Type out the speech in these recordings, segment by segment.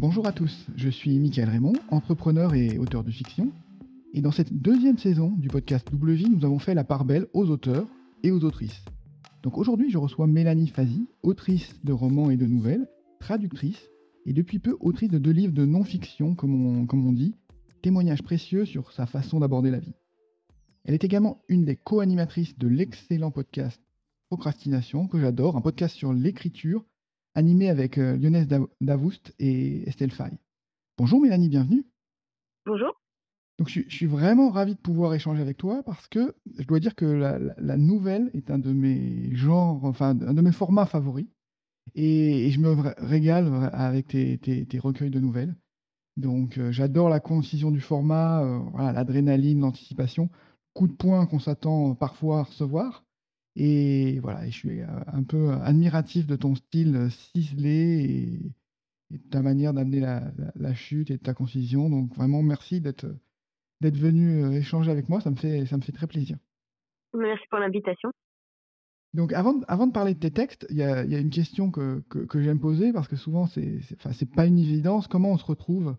Bonjour à tous, je suis Michael Raymond, entrepreneur et auteur de fiction. Et dans cette deuxième saison du podcast Double Vie, nous avons fait la part belle aux auteurs et aux autrices. Donc aujourd'hui, je reçois Mélanie Fazi, autrice de romans et de nouvelles, traductrice, et depuis peu autrice de deux livres de non-fiction, comme on, comme on dit, témoignages précieux sur sa façon d'aborder la vie. Elle est également une des co-animatrices de l'excellent podcast Procrastination, que j'adore, un podcast sur l'écriture animé avec euh, Lionel Davoust et Estelle Fay. Bonjour Mélanie, bienvenue. Bonjour. Donc je, suis vraiment ravi de pouvoir échanger avec toi parce que je dois dire que la, nouvelle est un de mes genres, enfin un de mes formats favoris. Et, je me régale avec tes, recueils de nouvelles. Donc euh, j'adore la concision du format, euh, l'adrénaline, l'anticipation, coup de poing qu'on s'attend parfois à recevoir. Et voilà, je suis euh, un peu admiratif de ton style euh, ciselé et, de ta manière d'amener la, chute et de ta concision. Donc vraiment, merci d'être d'être venu euh, échanger avec moi. Ça me fait, ça me fait très plaisir. Merci pour l'invitation. Donc avant, avant de parler de tes textes, il y a, y a, une question que, que, j'aime poser parce que souvent, c'est n'est pas une évidence. Comment on se retrouve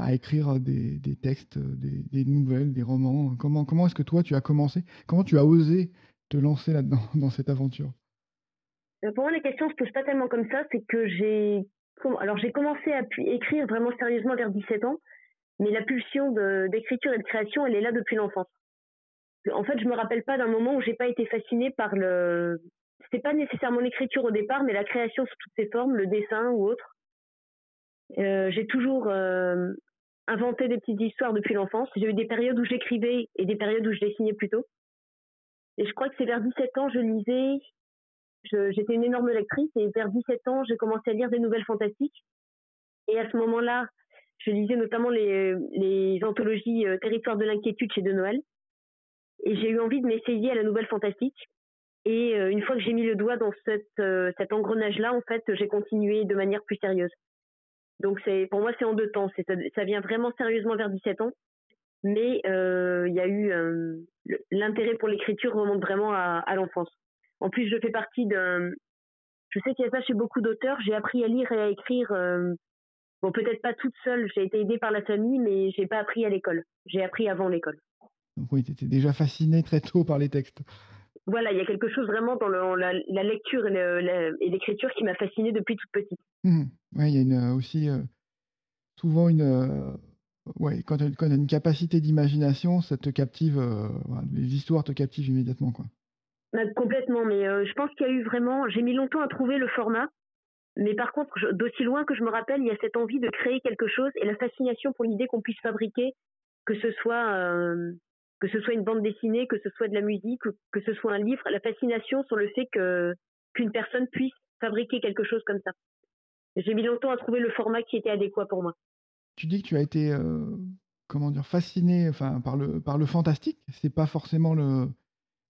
à écrire des, des textes, des, des, nouvelles, des romans? Comment, comment est-ce que toi, tu as commencé? Comment tu as osé te lancer là-dedans, dans cette aventure euh, Pour moi, la question se pose pas tellement comme ça. C'est que j'ai, alors j'ai commencé à écrire vraiment sérieusement vers 17 ans, mais la pulsion d'écriture et de création, elle est là depuis l'enfance. En fait, je me rappelle pas d'un moment où j'ai pas été fascinée par le. C'était pas nécessairement l'écriture au départ, mais la création sous toutes ses formes, le dessin ou autre. Euh, j'ai toujours euh, inventé des petites histoires depuis l'enfance. J'ai eu des périodes où j'écrivais et des périodes où je dessinais plutôt. Et je crois que c'est vers 17 ans, je lisais, j'étais une énorme lectrice, et vers 17 ans, j'ai commencé à lire des nouvelles fantastiques. Et à ce moment-là, je lisais notamment les, anthologies euh, Territoire de l'inquiétude chez De Noël. Et j'ai eu envie de m'essayer à la nouvelle fantastique. Et euh, une fois que j'ai mis le doigt dans euh, cet engrenage-là, en fait, j'ai continué de manière plus sérieuse. Donc pour moi c'est en deux temps. Ça vient vraiment sérieusement vers 17 ans mais euh, il y a eu euh, l'intérêt pour l'écriture remonte vraiment à, à l'enfance. En plus, je fais partie d'un. Je sais qu'il y a ça chez beaucoup d'auteurs. J'ai appris à lire et à écrire. Euh, bon, peut-être pas toute seule. J'ai été aidée par la famille, mais j'ai pas appris à l'école. J'ai appris avant l'école. Donc oui, tu étais déjà fascinée très tôt par les textes. Voilà, il y a quelque chose vraiment dans le, la, la, lecture et l'écriture qui m'a fascinée depuis toute petite. Mmh. Oui, il y a une, aussi souvent une ouais, quand tu as, une capacité d'imagination, ça te captive, euh, les histoires te captivent immédiatement. Quoi. Bah, complètement, mais euh, je pense qu'il y a eu vraiment. J'ai mis longtemps à trouver le format, mais par contre, d'aussi loin que je me rappelle, il y a cette envie de créer quelque chose et la fascination pour l'idée qu'on puisse fabriquer, que ce soit. Euh, que ce soit une bande dessinée, que ce soit de la musique, que ce soit un livre, la fascination sur le fait que qu'une personne puisse fabriquer quelque chose comme ça. J'ai mis longtemps à trouver le format qui était adéquat pour moi. Tu dis que tu as été, euh, comment dire, fasciné, enfin, par le par le fantastique. C'est pas forcément le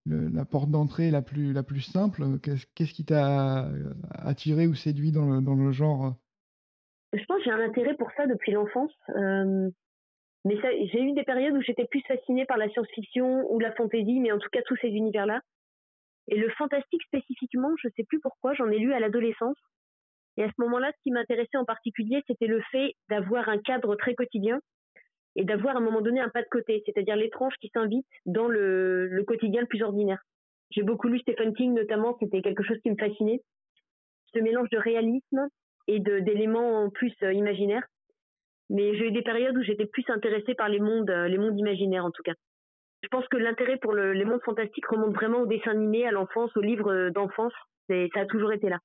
la porte d'entrée la plus la plus simple. Qu'est-ce qui t'a euh, attiré ou séduit dans le dans le genre? Je pense que j'ai un intérêt pour ça depuis l'enfance, mais j'ai eu des périodes où j'étais plus fascinée par la science-fiction ou la fantasy, mais en tout cas tous ces univers-là. Et le fantastique spécifiquement, je sais plus pourquoi, j'en ai lu à l'adolescence. Et à ce moment-là, ce qui m'intéressait en particulier, c'était le fait d'avoir un cadre très quotidien et d'avoir à un moment donné un pas de côté, c'est-à-dire l'étrange qui s'invite dans le, quotidien le plus ordinaire. J'ai beaucoup lu Stephen King notamment, c'était quelque chose qui me fascinait. Ce mélange de réalisme et d'éléments en plus euh, imaginaires. Mais j'ai eu des périodes où j'étais plus intéressée par les mondes, euh, les mondes imaginaires en tout cas. Je pense que l'intérêt pour les mondes fantastiques remonte vraiment au dessin animé, à l'enfance, aux livres euh, d'enfance. Ça a toujours été là.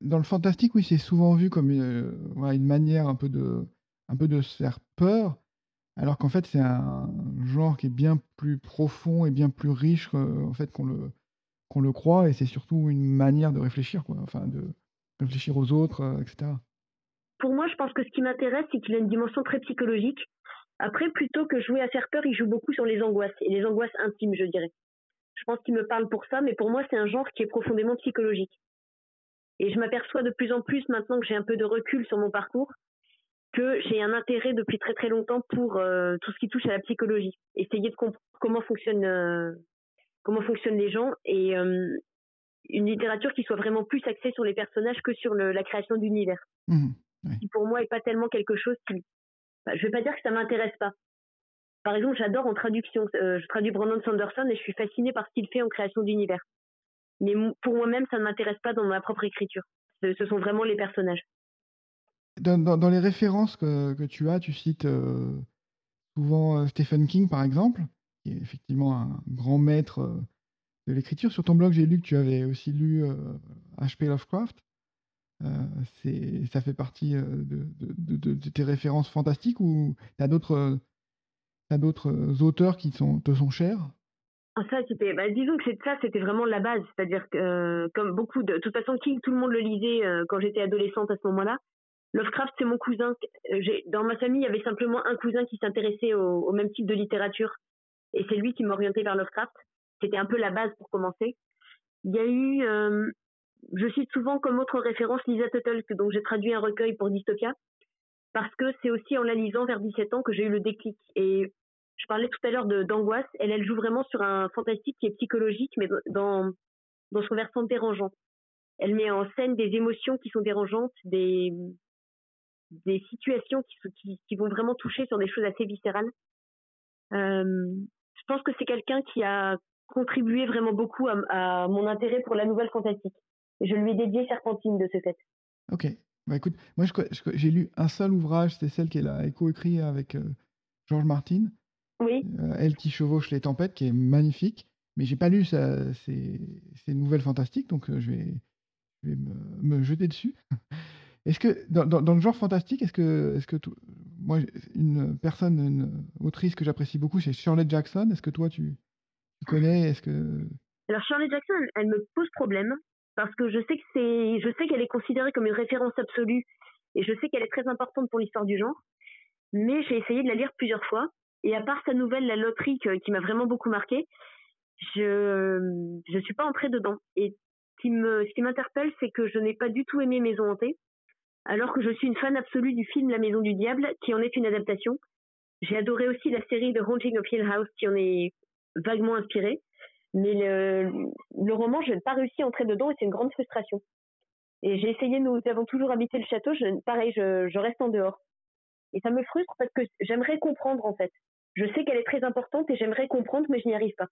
Dans le fantastique, oui, c'est souvent vu comme une, manière un peu de, faire peur, alors qu'en fait, c'est un genre qui est bien plus profond et bien plus riche en fait qu'on le, le croit, et c'est surtout une manière de réfléchir, quoi, enfin de réfléchir aux autres, euh, etc. Pour moi, je pense que ce qui m'intéresse, c'est qu'il a une dimension très psychologique. Après, plutôt que jouer à faire peur, il joue beaucoup sur les angoisses, et les angoisses intimes, je dirais. Je pense qu'il me parle pour ça, mais pour moi, c'est un genre qui est profondément psychologique. Et je m'aperçois de plus en plus maintenant que j'ai un peu de recul sur mon parcours que j'ai un intérêt depuis très très longtemps pour euh, tout ce qui touche à la psychologie, essayer de comprendre comment fonctionnent euh, comment fonctionnent les gens et euh, une littérature qui soit vraiment plus axée sur les personnages que sur le, la création d'univers. Mmh. qui pour moi est pas tellement quelque chose qui. Bah, je vais pas dire que ça m'intéresse pas. Par exemple, j'adore en traduction. Je traduis Brandon Sanderson et je suis fascinée par ce qu'il fait en création d'univers. Mais pour moi-même, ça ne m'intéresse pas dans ma propre écriture. Ce, sont vraiment les personnages. Dans, les références que, tu as, tu cites euh, souvent euh, Stephen King, par exemple, qui est effectivement un grand maître de l'écriture. Sur ton blog, j'ai lu que tu avais aussi lu H.P. Lovecraft. ça fait partie de, tes références fantastiques ou tu as d'autres euh, auteurs qui te sont chers? Ça, c'était, bah, disons que ça, c'était vraiment la base. C'est-à-dire que, euh, comme beaucoup de, toute façon, King, tout le monde le lisait euh, quand j'étais adolescente à ce moment-là. Lovecraft, c'est mon cousin. J'ai, dans ma famille, il y avait simplement un cousin qui s'intéressait au, même type de littérature. Et c'est lui qui m'orientait vers Lovecraft. C'était un peu la base pour commencer. Il y a eu, je cite souvent comme autre référence Lisa Tuttle, dont j'ai traduit un recueil pour Dystopia. Parce que c'est aussi en la lisant vers 17 ans que j'ai eu le déclic. Et je parlais tout à l'heure d'angoisse. Elle, elle joue vraiment sur un fantastique qui est psychologique, mais dans, dans son versant dérangeant. Elle met en scène des émotions qui sont dérangeantes, des, des situations qui, qui, vont vraiment toucher sur des choses assez viscérales. Euh, je pense que c'est quelqu'un qui a contribué vraiment beaucoup à, mon intérêt pour la nouvelle fantastique. je lui ai dédié Serpentine de ce fait. Ok. Bah écoute, moi j'ai lu un seul ouvrage, c'était celle qu'elle a éco-écrit avec euh, George Martin. Oui. Euh, Elle qui chevauche les tempêtes, qui est magnifique. Mais j'ai pas lu ces, nouvelles fantastiques, donc euh, je vais, je vais me, jeter dessus. Est-ce que dans, dans, le genre fantastique, est-ce que, est-ce que moi, une personne, une autrice que j'apprécie beaucoup, c'est Shirley Jackson. Est-ce que toi, tu, connais Est-ce que alors Shirley Jackson, elle me pose problème parce que je sais que c'est, je sais qu'elle est considérée comme une référence absolue et je sais qu'elle est très importante pour l'histoire du genre. Mais j'ai essayé de la lire plusieurs fois et à part sa nouvelle La Loterie qui m'a vraiment beaucoup marqué, je je suis pas entrée dedans. Et qui me ce qui m'interpelle, c'est que je n'ai pas du tout aimé Maison hantée, alors que je suis une fan absolue du film La Maison du Diable, qui en est une adaptation. J'ai adoré aussi la série The Haunting of Hill House, qui en est vaguement inspirée. Mais le, le roman, je n'ai pas réussi à entrer dedans et c'est une grande frustration. Et j'ai essayé, nous avons toujours habité le château, pareil, je, je reste en dehors. Et ça me frustre parce que j'aimerais comprendre en fait. Je sais qu'elle est très importante et j'aimerais comprendre, mais je n'y arrive pas.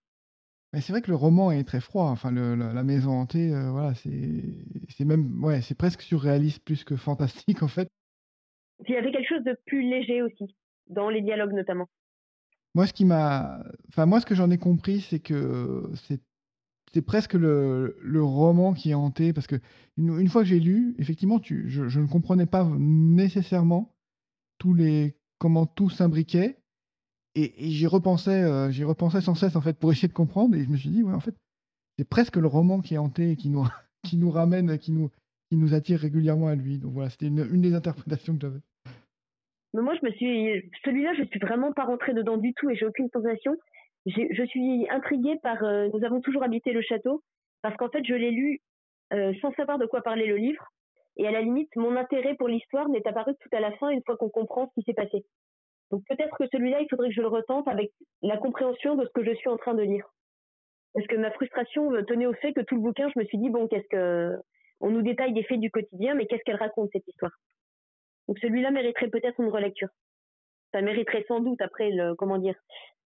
Mais c'est vrai que le roman est très froid. Enfin, la, maison hantée, euh, voilà, c'est même, ouais, c'est presque surréaliste plus que fantastique en fait. il y avait quelque chose de plus léger aussi dans les dialogues notamment. Moi, ce qui m'a, enfin moi, ce que j'en ai compris, c'est que c'est c'est presque le, le, roman qui est hanté parce que une, fois que j'ai lu, effectivement, tu, je, je, ne comprenais pas nécessairement tous les comment tout s'imbriquait et, j'y repensais, euh, j'y repensais sans cesse en fait pour essayer de comprendre et je me suis dit ouais en fait c'est presque le roman qui est hanté qui nous qui nous ramène, qui nous qui nous attire régulièrement à lui. Donc voilà, c'était une, des interprétations que j'avais. Mais moi je me suis celui-là je suis vraiment pas rentrée dedans du tout et j'ai aucune sensation. Je suis intriguée par euh, Nous avons toujours habité le château parce qu'en fait je l'ai lu euh, sans savoir de quoi parlait le livre et à la limite mon intérêt pour l'histoire n'est apparu tout à la fin une fois qu'on comprend ce qui s'est passé. Donc peut-être que celui-là, il faudrait que je le retente avec la compréhension de ce que je suis en train de lire. Parce que ma frustration tenait au fait que tout le bouquin, je me suis dit, bon, qu'est-ce que... On nous détaille des faits du quotidien, mais qu'est-ce qu'elle raconte, cette histoire? Donc celui-là mériterait peut-être une relecture. Ça mériterait sans doute, après, le, comment dire,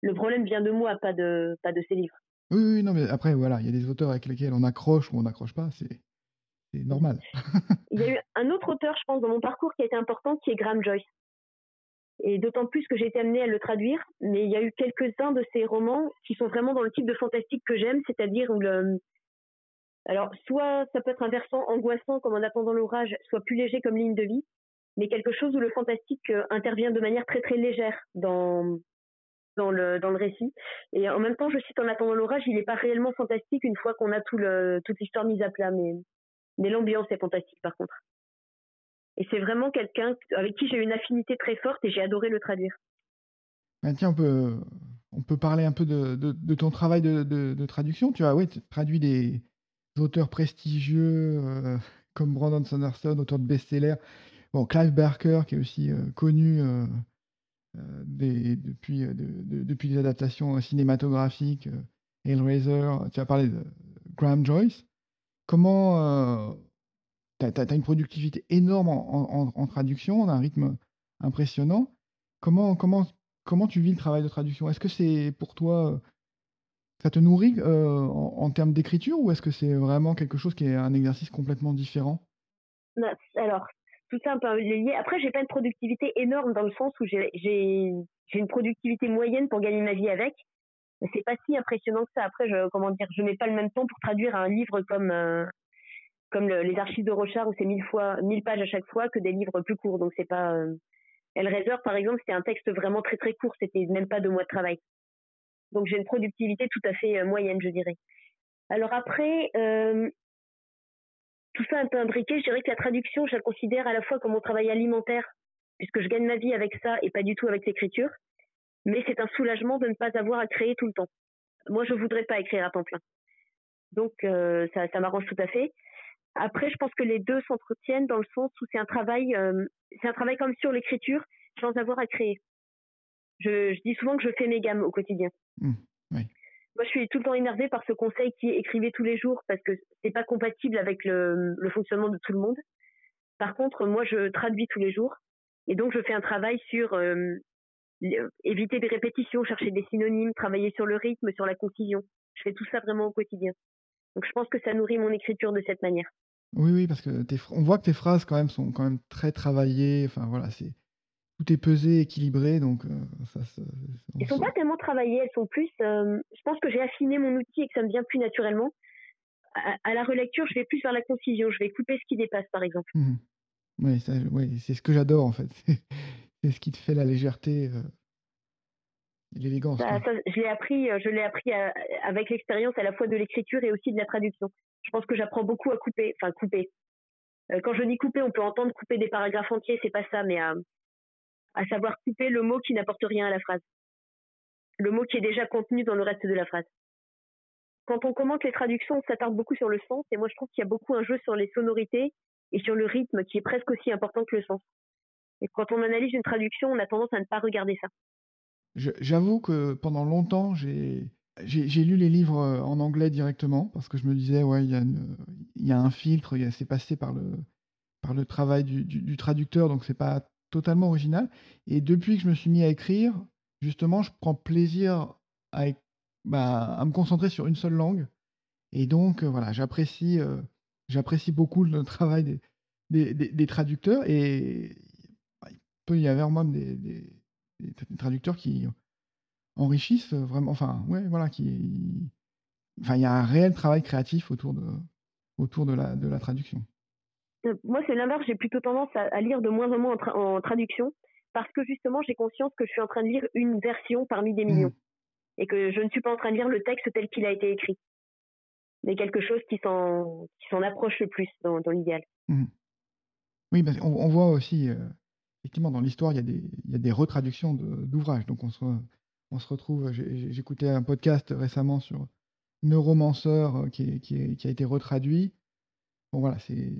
le problème vient de moi, pas de, pas de ces livres. Oui, oui, non, mais après, voilà, il y a des auteurs avec lesquels on accroche ou on n'accroche pas, c'est normal. il y a eu un autre auteur, je pense, dans mon parcours qui a été important, qui est Graham Joyce et d'autant plus que j'ai été amenée à le traduire. Mais il y a eu quelques-uns de ces romans qui sont vraiment dans le type de fantastique que j'aime, c'est-à-dire où le, alors soit ça peut être un versant angoissant comme en attendant l'orage, soit plus léger comme ligne de vie, mais quelque chose où le fantastique euh, intervient de manière très très légère dans dans le dans le récit. Et en même temps, je cite en attendant l'orage, il n'est pas réellement fantastique une fois qu'on a tout le toute l'histoire mise à plat, mais mais l'ambiance est fantastique par contre. Et c'est vraiment quelqu'un avec qui j'ai une affinité très forte et j'ai adoré le traduire. Ben tiens, on peut, on peut parler un peu de, de, ton travail de, de, traduction. Tu as oui, traduit des auteurs prestigieux euh, comme Brandon Sanderson, auteur de best-sellers. Bon, Clive Barker, qui est aussi euh, connu euh, depuis, depuis les adaptations cinématographiques, Hellraiser. Tu as parlé de Graham Joyce. Comment tu as, une productivité énorme en, traduction, un rythme impressionnant. Comment, comment, comment tu vis le travail de traduction? Est-ce que c'est pour toi, ça te nourrit en, termes d'écriture ou est-ce que c'est vraiment quelque chose qui est un exercice complètement différent? Bah, Alors, tout ça un peu lié. Après, j'ai pas une productivité énorme dans le sens où j'ai une productivité moyenne pour gagner ma vie avec. C'est pas si impressionnant que ça. Après, je, comment dire, je mets pas le même temps pour traduire un livre comme comme les archives de Rochard où c'est mille fois, mille pages à chaque fois que des livres plus courts. Donc c'est pas. Euh... Hellraiser, par exemple, c'était un texte vraiment très très court. C'était même pas deux mois de travail. Donc j'ai une productivité tout à fait euh, moyenne, je dirais. Alors après, euh, tout ça un peu imbriqué, je dirais que la traduction, je la considère à la fois comme mon travail alimentaire, puisque je gagne ma vie avec ça et pas du tout avec l'écriture. Mais c'est un soulagement de ne pas avoir à créer tout le temps. Moi, je voudrais pas écrire à temps plein. Donc euh, ça m'arrange tout à fait. Après, je pense que les deux s'entretiennent dans le sens où c'est un travail, euh, c'est un travail comme sur l'écriture, sans avoir à créer. Je, je, dis souvent que je fais mes gammes au quotidien. Mmh, oui. Moi, je suis tout le temps énervée par ce conseil qui est écrivez tous les jours parce que c'est pas compatible avec le, le, fonctionnement de tout le monde. Par contre, moi, je traduis tous les jours et donc je fais un travail sur euh, éviter des répétitions, chercher des synonymes, travailler sur le rythme, sur la concision. Je fais tout ça vraiment au quotidien. Donc, je pense que ça nourrit mon écriture de cette manière. Oui, oui, parce que tes on voit que tes phrases quand même sont quand même très travaillées. Enfin voilà, c'est tout est pesé, équilibré, donc euh, ça Elles sont pas tellement travaillées, elles sont plus, euh, je pense que j'ai affiné mon outil et que ça me vient plus naturellement. À la relecture, je vais plus vers la concision, je vais couper ce qui dépasse, par exemple. Mmh Oui, c'est ce que j'adore en fait. C'est ce qui te fait la légèreté, euh, l'élégance, bah, je l'ai appris, je l'ai appris, avec l'expérience à la fois de l'écriture et aussi de la traduction je pense que j'apprends beaucoup à couper, enfin couper. Euh, quand je dis couper, on peut entendre couper des paragraphes entiers, c'est pas ça, mais à, savoir couper le mot qui n'apporte rien à la phrase. Le mot qui est déjà contenu dans le reste de la phrase. Quand on commente les traductions, on s'attarde beaucoup sur le sens, et moi je trouve qu'il y a beaucoup un jeu sur les sonorités et sur le rythme qui est presque aussi important que le sens. Et quand on analyse une traduction, on a tendance à ne pas regarder ça. J'avoue que pendant longtemps, j'ai j'ai lu les livres, en anglais directement parce que je me disais: «Ouais, il y a un filtre, c'est passé par le par le travail du du traducteur, donc c'est pas totalement original» et depuis que je me suis mis à écrire, justement, je prends plaisir à bah, à me concentrer sur une seule langue. Et donc voilà, j'apprécie, j'apprécie beaucoup le travail des des traducteurs et bah, il peut y avoir même des des traducteurs qui enrichissent vraiment, enfin, ouais, voilà, qui, enfin, il y a un réel travail créatif autour de, autour de la, de la traduction. Euh, moi, c'est l'inverse. J'ai plutôt tendance à, lire de moins en moins en, traduction parce que justement, j'ai conscience que je suis en train de lire une version parmi des millions mmh. et que je ne suis pas en train de lire le texte tel qu'il a été écrit, mais quelque chose qui s'en, approche le plus dans, dans l'idéal. Mmh. Oui, bah, on, voit aussi, euh, effectivement, dans l'histoire, il y a des, il y a des retraductions d'ouvrages. Donc, on se, on se retrouve. J'écoutais un podcast récemment sur Neuromancer euh, qui, a été retraduit. Bon, voilà, c'est.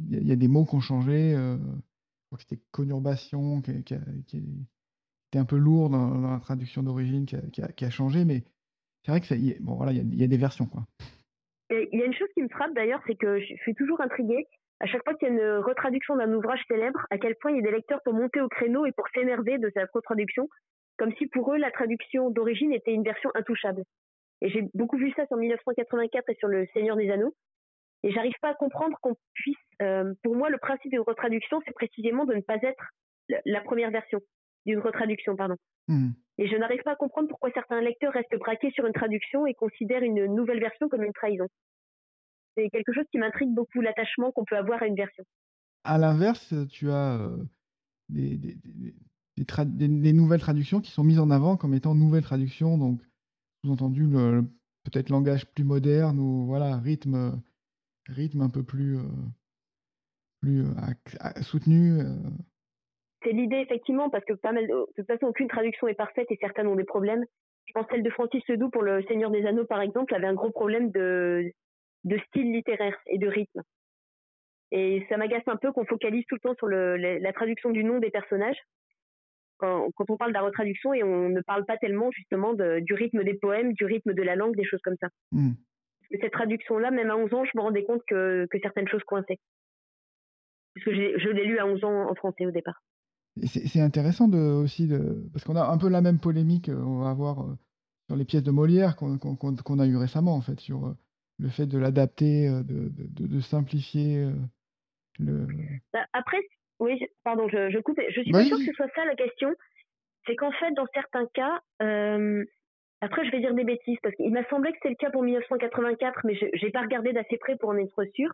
Il y, a des mots qui ont changé. Euh, je crois que c'était conurbation qui, était un peu lourd dans, la traduction d'origine qui, a, changé, mais c'est vrai que ça, bon, voilà, il y, a, des versions. Quoi. il y a une chose qui me frappe d'ailleurs, c'est que je suis toujours intriguée. À chaque fois qu'il y a une retraduction d'un ouvrage célèbre, à quel point il y a des lecteurs pour monter au créneau et pour s'énerver de cette retraduction comme si pour eux la traduction d'origine était une version intouchable. Et j'ai beaucoup vu ça sur 1984 et sur Le Seigneur des Anneaux. Et j'arrive pas à comprendre qu'on puisse. Euh, pour moi, le principe d'une retraduction, c'est précisément de ne pas être la première version d'une retraduction, pardon. Hmm. Et je n'arrive pas à comprendre pourquoi certains lecteurs restent braqués sur une traduction et considèrent une nouvelle version comme une trahison. C'est quelque chose qui m'intrigue beaucoup, l'attachement qu'on peut avoir à une version. À l'inverse, tu as euh, des, des, nouvelles traductions qui sont mises en avant comme étant nouvelles traductions, donc sous-entendu peut-être langage plus moderne ou voilà rythme rythme un peu plus euh, plus euh, soutenu. Euh. C'est l'idée effectivement parce que pas mal de, toute façon aucune traduction est parfaite et certaines ont des problèmes. Je pense celle de Francis Ledoux pour le Seigneur des Anneaux par exemple avait un gros problème de de style littéraire et de rythme. Et ça m'agace un peu qu'on focalise tout le temps sur le, la traduction du nom des personnages quand, on parle de la retraduction et on ne parle pas tellement justement du rythme des poèmes, du rythme de la langue, des choses comme ça. Hmm. cette traduction-là, même à 11 ans, je me rendais compte que, certaines choses coinçaient. puisque je l'ai lu à 11 ans en français au départ. C'est intéressant de, aussi, de, parce qu'on a un peu la même polémique, on va avoir sur les pièces de Molière qu'on a eu récemment, en fait, sur le fait de l'adapter, de, de, de, simplifier le. Bah, après, oui, pardon, je, je coupe. Je suis pas sûre que ce soit ça la question. C'est qu'en fait, dans certains cas, après, je vais dire des bêtises parce qu'il m'a semblé que c'était le cas pour 1984, mais je n'ai pas regardé d'assez près pour en être sûre.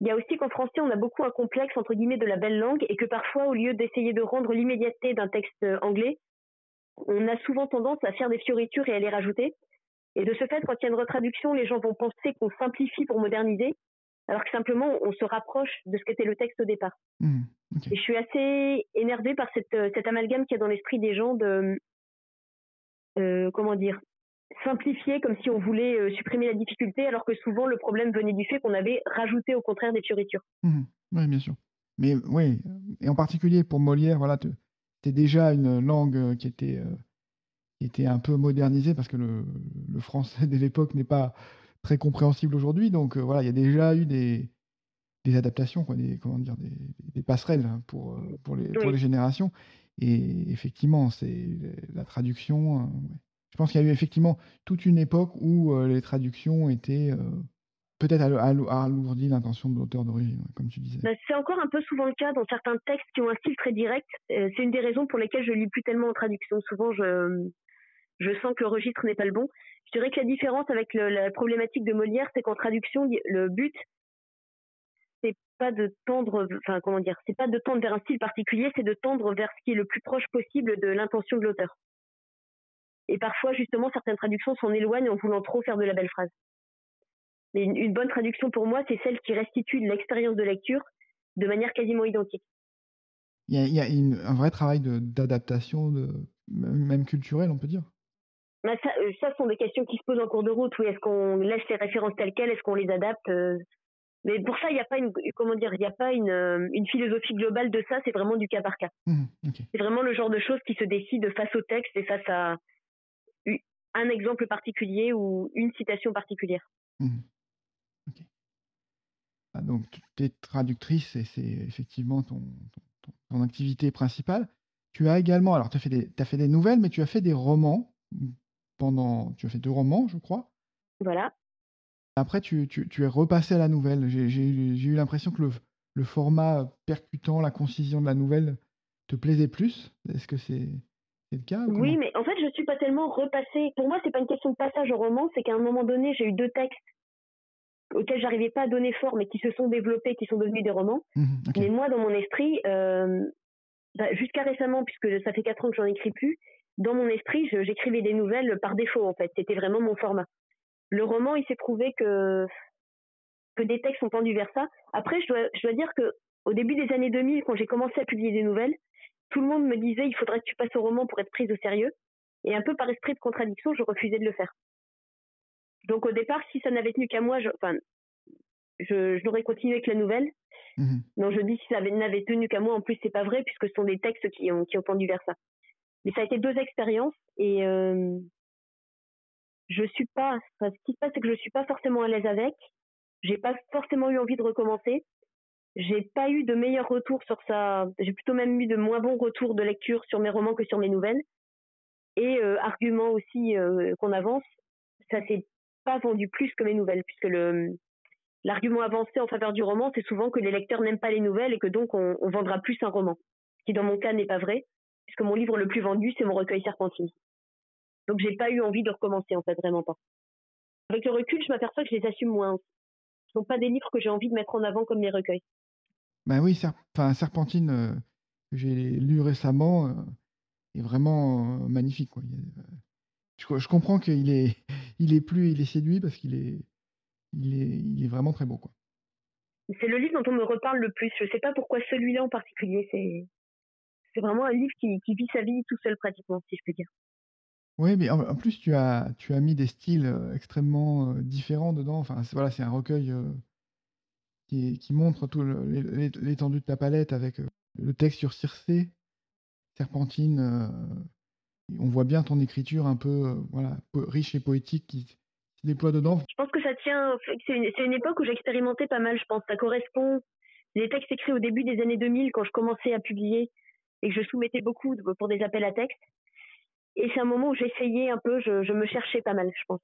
Il y a aussi qu'en français, on a beaucoup un complexe entre guillemets de la belle langue et que parfois, au lieu d'essayer de rendre l'immédiateté d'un texte anglais, on a souvent tendance à faire des fioritures et à les rajouter. Et de ce fait, quand il y a une retraduction, les gens vont penser qu'on simplifie pour moderniser, alors que simplement on se rapproche de ce qu'était le texte au départ. Mmh, et je suis assez énervée par cette, cet amalgame qu'il y a dans l'esprit des gens de, euh, comment dire, simplifier comme si on voulait euh, supprimer la difficulté, alors que souvent le problème venait du fait qu'on avait rajouté au contraire des fioritures. Mmh, oui, bien sûr. Mais oui, et en particulier pour Molière, voilà, c'était déjà une langue euh, qui était, qui était un peu modernisée parce que le, le français de l'époque n'est pas très compréhensible aujourd'hui. Donc voilà, il y a déjà eu des, des adaptations, quoi, des, comment dire, des, des passerelles pour, pour, les, pour les générations. Et effectivement, c'est la traduction. je pense qu'il y a eu effectivement toute une époque où les traductions étaient peut-être alourdies l'intention de l'auteur d'origine, comme tu disais. Bah, c'est encore un peu souvent le cas dans certains textes qui ont un style très direct. c'est une des raisons pour lesquelles je lis plus tellement en traduction. Souvent, je, je sens que le registre n'est pas le bon. Je dirais que la différence avec la problématique de Molière, c'est qu'en traduction, le but, c'est pas de tendre, enfin comment dire, c'est pas de tendre vers un style particulier, c'est de tendre vers ce qui est le plus proche possible de l'intention de l'auteur. Et parfois, justement, certaines traductions s'en éloignent en voulant trop faire de la belle phrase. Mais une, bonne traduction pour moi, c'est celle qui restitue l'expérience de lecture de manière quasiment identique. Il y a, un vrai travail d'adaptation, même culturelle, on peut dire. Bah, ça, euh, ça, sont des questions qui se posent en cours de route. Oui, est-ce qu'on laisse les références telles quelles Est-ce qu'on les adapte euh? Mais pour ça, il n'y a pas une comment dire, il a pas une, euh, une philosophie globale de ça. C'est vraiment du cas par cas. Mmh, c'est vraiment le genre de choses qui se décident face au texte et face à un exemple particulier ou une citation particulière. Mmh. Ah, donc, tu es traductrice et c'est effectivement ton, ton, ton, activité principale. Tu as également, alors tu as, as fait des nouvelles, mais tu as fait des romans pendant. Tu as fait deux romans, je crois. Voilà. Après, tu, tu, tu es repassé à la nouvelle. J'ai eu l'impression que le, le, format percutant, la concision de la nouvelle te plaisait plus. Est-ce que c'est le cas Oui, mais en fait, je suis pas tellement repassée. Pour moi, c'est pas une question de passage au roman, c'est qu'à un moment donné, j'ai eu deux textes auxquels j'arrivais pas à donner forme, mais qui se sont développés, qui sont devenus des romans. Mmh mais moi, dans mon esprit, euh, bah, jusqu'à récemment, puisque ça fait quatre ans que j'en écris plus, dans mon esprit, j'écrivais des nouvelles par défaut, en fait. C'était vraiment mon format. Le roman, il s'est prouvé que, que des textes sont tendus vers ça. Après, je dois, je dois dire que au début des années 2000, quand j'ai commencé à publier des nouvelles, tout le monde me disait il faudrait que tu passes au roman pour être prise au sérieux. Et un peu par esprit de contradiction, je refusais de le faire. Donc au départ, si ça n'avait tenu qu'à moi, je, enfin, je, n'aurais continué avec la nouvelle. Mmh non, je dis si ça n'avait tenu qu'à moi, en plus c'est pas vrai puisque ce sont des textes qui ont qui ont tendu vers ça. Mais ça a été deux expériences et euh, je suis pas. ce qui se passe, c'est que je suis pas forcément à l'aise avec. J'ai pas forcément eu envie de recommencer. J'ai pas eu de meilleurs retours sur ça. J'ai plutôt même eu de moins bons retours de lecture sur mes romans que sur mes nouvelles. Et euh, argument aussi euh, qu'on avance, ça s'est pas vendu plus que mes nouvelles, puisque le l'argument avancé en faveur du roman, c'est souvent que les lecteurs n'aiment pas les nouvelles et que donc on, on vendra plus un roman. Ce qui dans mon cas n'est pas vrai, puisque mon livre le plus vendu, c'est mon recueil Serpentine. Donc j'ai pas eu envie de recommencer, en fait, vraiment pas. Avec le recul, je m'aperçois que je les assume moins. Ce sont pas des livres que j'ai envie de mettre en avant comme mes recueils. Ben oui, enfin, Serpentine, euh, que j'ai lu récemment, euh, est vraiment euh, magnifique. Quoi. Je, je, comprends qu'il est, il est plus, il est séduit parce qu'il est, il est, il est vraiment très beau. Quoi. C'est le livre dont on me reparle le plus. Je sais pas pourquoi celui-là en particulier. C'est, c'est vraiment un livre qui, qui vit sa vie tout seul pratiquement, si je peux dire. Oui, mais en plus, tu as tu as mis des styles, euh, extrêmement, euh, différents dedans. Enfin, c'est voilà, c'est un recueil, euh, qui qui montre tout l'étendue de ta palette avec, le texte sur Circé, Serpentine, on voit bien ton écriture un peu, voilà, riche et poétique qui se déploie dedans. Je pense que ça tient c'est une c'est une époque où j'expérimentais pas mal, je pense. Ça correspond les textes écrits au début des années 2000 quand je commençais à publier et que je soumettais beaucoup pour des appels à texte. Et c'est un moment où j'essayais un peu, je, me cherchais pas mal, je pense.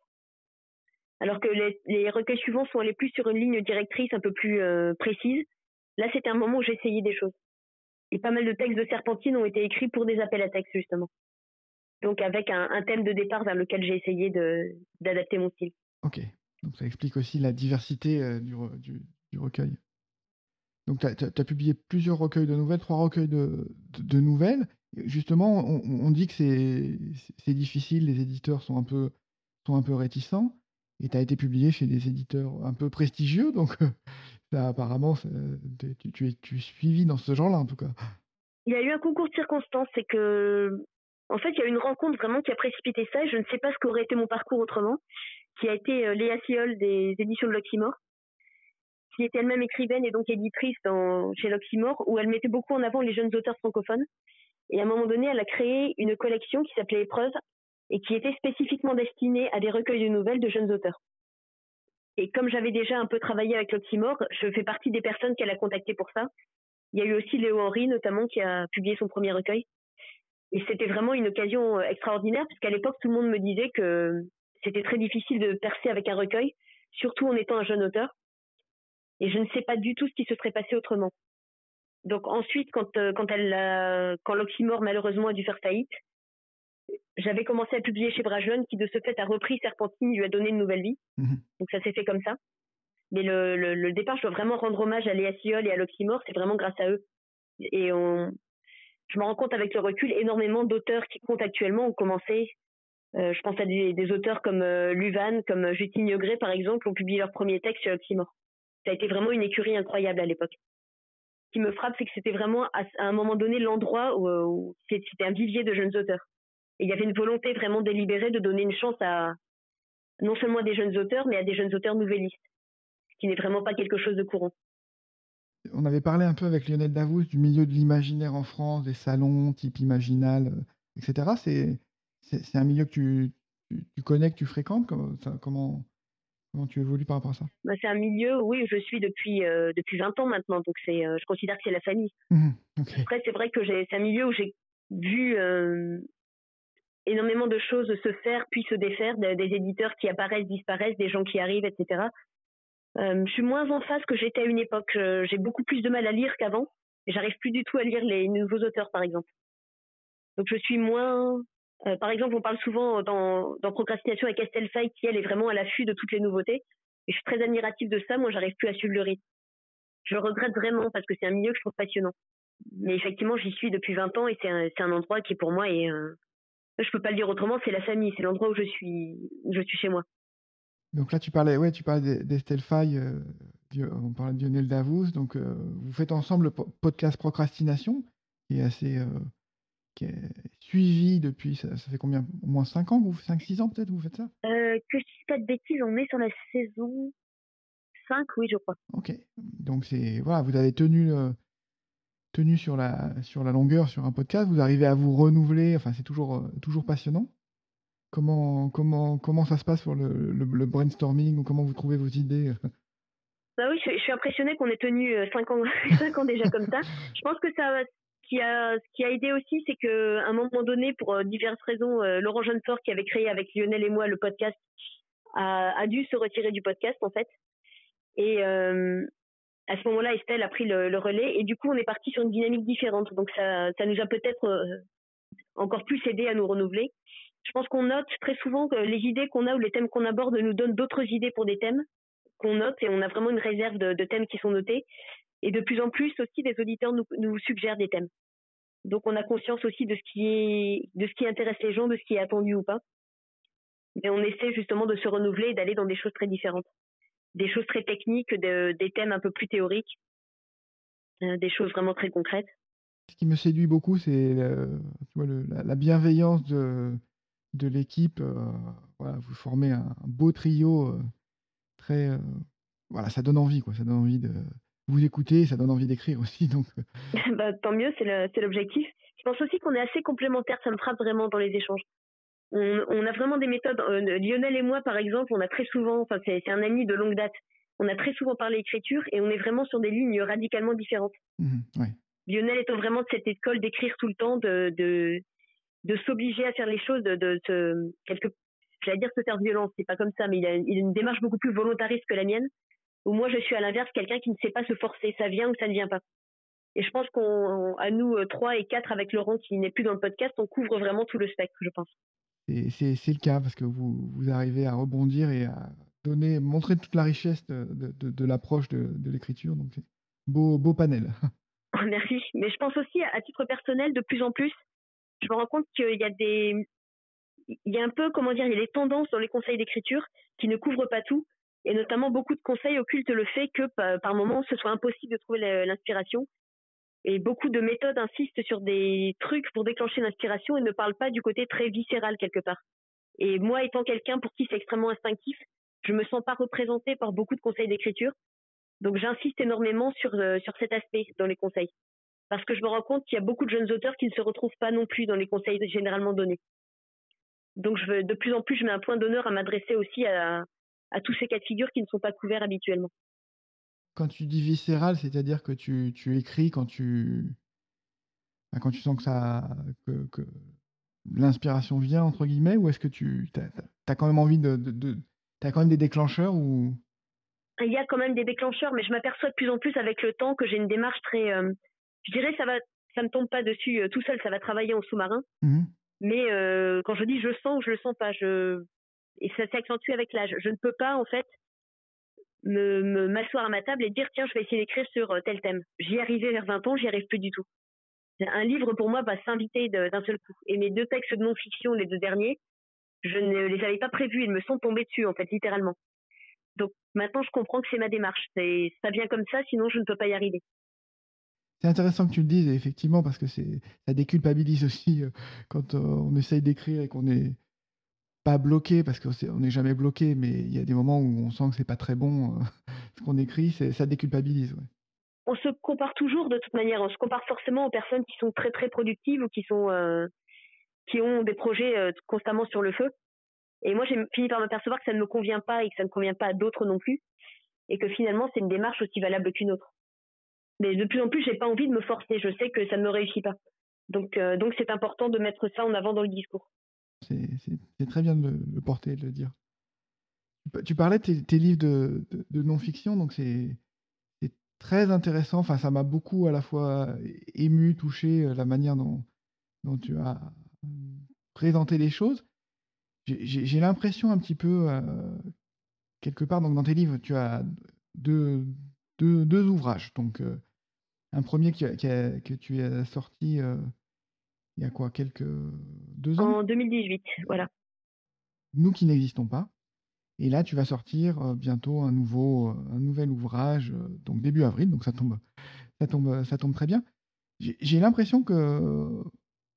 Alors que les, recueils suivants sont allés plus sur une ligne directrice un peu plus euh, précise. Là, c'était un moment où j'essayais des choses. Et pas mal de textes de Serpentine ont été écrits pour des appels à texte, justement. Donc avec un, thème de départ vers lequel j'ai essayé d'adapter mon style. Ok, donc ça explique aussi la diversité euh, du, du, recueil. Donc tu as, publié plusieurs recueils de nouvelles, trois recueils de, de, nouvelles. Justement, on, dit que c'est difficile, les éditeurs sont un peu, sont un peu réticents. Et tu as été publié chez des éditeurs un peu prestigieux, donc ça, apparemment, tu, es, tu es suivi dans ce genre-là en tout cas. Il y a eu un concours de circonstances, c'est que en fait, il y a eu une rencontre vraiment qui a précipité ça. Je ne sais pas ce qu'aurait été mon parcours autrement, qui a été euh, Léa des éditions de l'Oxymore, qui était elle-même écrivaine et donc éditrice chez l'Oxymore, où elle mettait beaucoup en avant les jeunes auteurs francophones. Et à un moment donné, elle a créé une collection qui s'appelait Épreuve et qui était spécifiquement destinée à des recueils de nouvelles de jeunes auteurs. Et comme j'avais déjà un peu travaillé avec l'Oxymore, je fais partie des personnes qu'elle a contactées pour ça. Il y a eu aussi Léo Henry, notamment, qui a publié son premier recueil. Et c'était vraiment une occasion euh, extraordinaire, puisqu'à l'époque, tout le monde me disait que c'était très difficile de percer avec un recueil, surtout en étant un jeune auteur. Et je ne sais pas du tout ce qui se serait passé autrement. Donc ensuite, quand, euh, quand, elle, quand l'Oxymore malheureusement a dû faire faillite, j'avais commencé à publier chez Bragelonne, qui de ce fait a repris Serpentine, lui a donné une nouvelle vie. Mhm. Donc ça s'est fait comme ça. Mais le, le, départ, je dois vraiment rendre hommage à Léa Siol et à l'Oxymore, c'est vraiment grâce à eux. Et on, je me rends compte avec le recul, énormément d'auteurs qui comptent actuellement ont commencé. Euh, je pense à des, auteurs comme euh, Luvan, comme Justine Yogré, par exemple, ont publié leur premier texte sur Oxymore. Ça a été vraiment une écurie incroyable à l'époque. Ce qui me frappe, c'est que c'était vraiment à, un moment donné l'endroit où, c'était un vivier de jeunes auteurs. Et il y avait une volonté vraiment délibérée de donner une chance à non seulement à des jeunes auteurs, mais à des jeunes auteurs nouvellistes, ce qui n'est vraiment pas quelque chose de courant. On avait parlé un peu avec Lionel Davous du milieu de l'imaginaire en France, des salons type Imaginal, euh, etc. C'est, un milieu que tu, connais, que tu fréquentes? Comment, tu évolues par rapport à ça bah, C'est un milieu, oui, je suis depuis, euh, depuis 20 ans maintenant, donc c'est, euh, je considère que c'est la famille. Mmh Après, c'est vrai que j'ai, c'est un milieu où j'ai vu énormément de choses se faire puis se défaire, des éditeurs qui apparaissent, disparaissent, des gens qui arrivent, etc. Euh, je suis moins en phase que j'étais à une époque. J'ai beaucoup plus de mal à lire qu'avant. J'arrive plus du tout à lire les nouveaux auteurs, par exemple. Donc je suis moins. Euh, par exemple, on parle souvent dans, dans Procrastination avec Estelle Fay, qui elle est vraiment à l'affût de toutes les nouveautés. Je suis très admirative de ça. Moi, j'arrive plus à suivre le rythme. Je regrette vraiment parce que c'est un milieu que je trouve passionnant. Mais effectivement, j'y suis depuis 20 ans et c'est un, endroit qui pour moi est. Euh, je peux pas le dire autrement. C'est la famille. C'est l'endroit où je suis. Je suis chez moi. Donc là, tu parlais, ouais, tu parlais d'Estelle Faye, euh, on parlait de Lionel Davos. Donc, euh, vous faites ensemble le podcast Procrastination, qui est assez euh, qui est suivi depuis, ça, fait combien? Au moins 5 ans 5-6 ans peut-être vous faites ça? Que je dise pas de bêtises, on est sur la saison 5, oui, je crois. Ok. Donc, c'est voilà, vous avez tenu, tenu sur, la, sur la longueur sur un podcast, vous arrivez à vous renouveler, enfin, c'est toujours, toujours passionnant. Comment, comment, comment ça se passe pour le, le, brainstorming ou comment vous trouvez vos idées? Bah oui, je, suis impressionnée qu'on ait tenu 5 euh, ans, 5 ans déjà comme ça. Je pense que ça, ce qui a aidé aussi, c'est qu'à un moment donné, pour euh, diverses raisons, euh, Laurent Jeunefort, qui avait créé avec Lionel et moi le podcast, a, dû se retirer du podcast en fait. Et à ce moment-là, Estelle a pris le, relais et du coup, on est parti sur une dynamique différente. Donc ça, ça nous a peut-être encore plus aidé à nous renouveler je pense qu'on note très souvent que les idées qu'on a ou les thèmes qu'on aborde nous donnent d'autres idées pour des thèmes qu'on note et on a vraiment une réserve de, thèmes qui sont notés. Et de plus en plus aussi, des auditeurs nous, nous, suggèrent des thèmes. Donc on a conscience aussi de ce qui est, de ce qui intéresse les gens, de ce qui est attendu ou pas. Mais on essaie justement de se renouveler et d'aller dans des choses très différentes, des choses très techniques, des thèmes un peu plus théoriques, euh, des choses vraiment très concrètes. Ce qui me séduit beaucoup, c'est la, bienveillance de, de l'équipe. Euh, voilà, vous formez un, beau trio euh, très. Voilà, ça donne envie, quoi. Ça donne envie de vous écouter, ça donne envie d'écrire aussi. Donc, bah, tant mieux, c'est l'objectif. Je pense aussi qu'on est assez complémentaires, ça me frappe vraiment dans les échanges. On, a vraiment des méthodes. Lionel et moi, par exemple, on a très souvent, enfin, c'est un ami de longue date. on a très souvent parlé écriture et on est vraiment sur des lignes radicalement différentes. Mmh Lionel étant vraiment de cette école d'écrire tout le temps, de, de, de s'obliger à faire les choses, de, de, de quelque, j'allais dire se faire violence, c'est pas comme ça, mais il a, il a, une démarche beaucoup plus volontariste que la mienne, où moi je suis à l'inverse quelqu'un qui ne sait pas se forcer, ça vient ou ça ne vient pas. Et je pense qu'on, à nous euh, trois et quatre avec Laurent qui n'est plus dans le podcast, on couvre vraiment tout le spectre, je pense. C'est le cas parce que vous, vous arrivez à rebondir et à donner, montrer toute la richesse de, de, de l'approche de, de l'écriture. Donc, beau, beau panel. Merci. Mais je pense aussi, à titre personnel, de plus en plus, je me rends compte qu'il y a des, il y a un peu, comment dire, il y a des tendances dans les conseils d'écriture qui ne couvrent pas tout. Et notamment, beaucoup de conseils occultent le fait que par moment, ce soit impossible de trouver l'inspiration et beaucoup de méthodes insistent sur des trucs pour déclencher l'inspiration et ne parlent pas du côté très viscéral quelque part. Et moi, étant quelqu'un pour qui c'est extrêmement instinctif, je me sens pas représentée par beaucoup de conseils d'écriture. Donc j'insiste énormément sur, euh, sur cet aspect dans les conseils. Parce que je me rends compte qu'il y a beaucoup de jeunes auteurs qui ne se retrouvent pas non plus dans les conseils généralement donnés. Donc de plus en plus, je mets un point d'honneur à m'adresser aussi à, à tous ces cas de figure qui ne sont pas couverts habituellement. Quand tu dis viscéral, c'est-à-dire que tu, tu écris quand tu, quand tu sens que, ça, que, que l'inspiration vient, entre guillemets, ou est-ce que tu as, quand même envie de. de, de as quand même des déclencheurs ou... Il y a quand même des déclencheurs, mais je m'aperçois de plus en plus avec le temps que j'ai une démarche très. Euh, je dirais ça va, ça me tombe pas dessus euh, tout seul, ça va travailler en sous-marin. Mmh mais euh, quand je dis je sens ou je le sens pas, je et ça s'accentue avec l'âge. Je ne peux pas en fait me m'asseoir à ma table et dire tiens je vais essayer d'écrire sur euh, tel thème. J'y arrivais vers 20 ans, j'y arrive plus du tout. Un livre pour moi va s'inviter d'un seul coup. Et mes deux textes de non-fiction, les deux derniers, je ne les avais pas prévus, ils me sont tombés dessus en fait littéralement. Donc maintenant je comprends que c'est ma démarche. Ça vient comme ça, sinon je ne peux pas y arriver. C'est intéressant que tu le dises, effectivement, parce que c'est ça déculpabilise aussi euh, quand euh, on essaye d'écrire et qu'on est pas bloqué parce qu'on n'est jamais bloqué, mais il y a des moments où on sent que c'est pas très bon euh, ce qu'on écrit, ça déculpabilise. On se compare toujours de toute manière. On se compare forcément aux personnes qui sont très très productives ou qui sont euh, qui ont des projets euh, constamment sur le feu. Et moi, j'ai fini par m'apercevoir que ça ne me convient pas et que ça ne convient pas à d'autres non plus, et que finalement, c'est une démarche aussi valable qu'une autre. Mais de plus en plus, j'ai pas envie de me forcer. Je sais que ça ne me réussit pas. Donc, donc, c'est important de mettre ça en avant dans le discours. C'est très bien de le, porter, de le dire. Tu parlais de tes, livres de, non-fiction, donc c'est très intéressant. Enfin, ça m'a beaucoup à la fois ému, touché, euh, la manière dont, tu as euh, présenté les choses. J'ai l'impression un petit peu, euh, quelque part, donc dans tes livres, tu as deux, ouvrages. Donc, un premier que tu as sorti il y a quoi, quelques deux ans? En 2018, voilà. Nous qui n'existons pas. Et là, tu vas sortir euh, bientôt un nouveau, euh, un nouvel ouvrage, euh, donc début avril, donc ça tombe, ça tombe, ça tombe très bien. J'ai l'impression que,